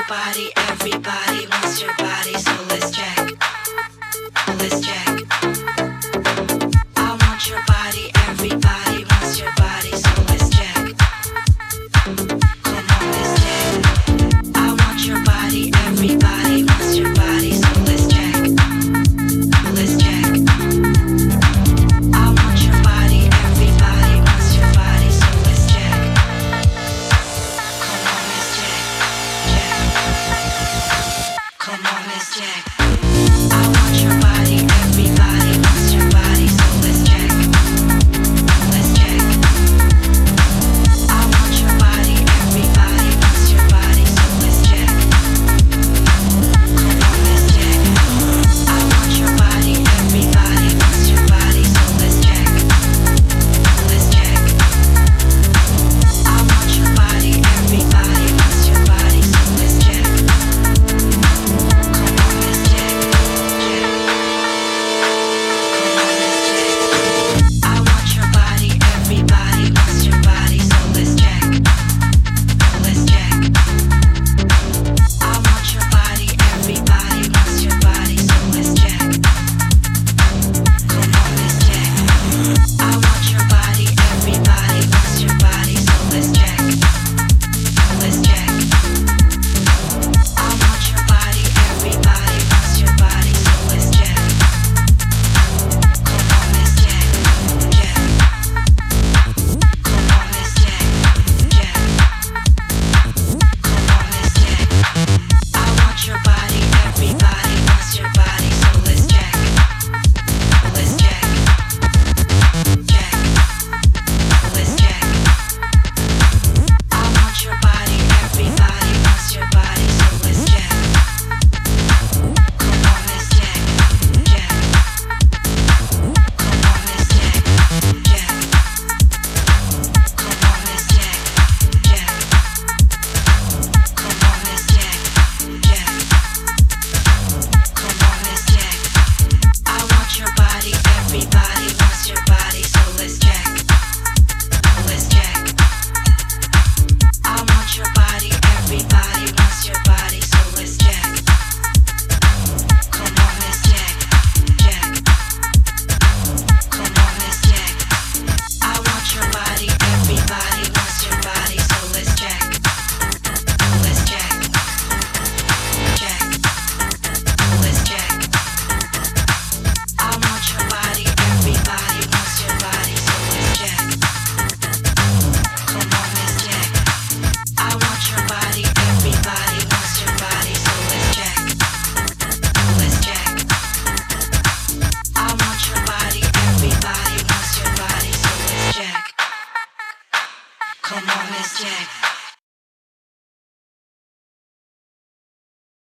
your body, everybody wants your body, so let's check. Let's check. I want your body, everybody wants your body, so Jack.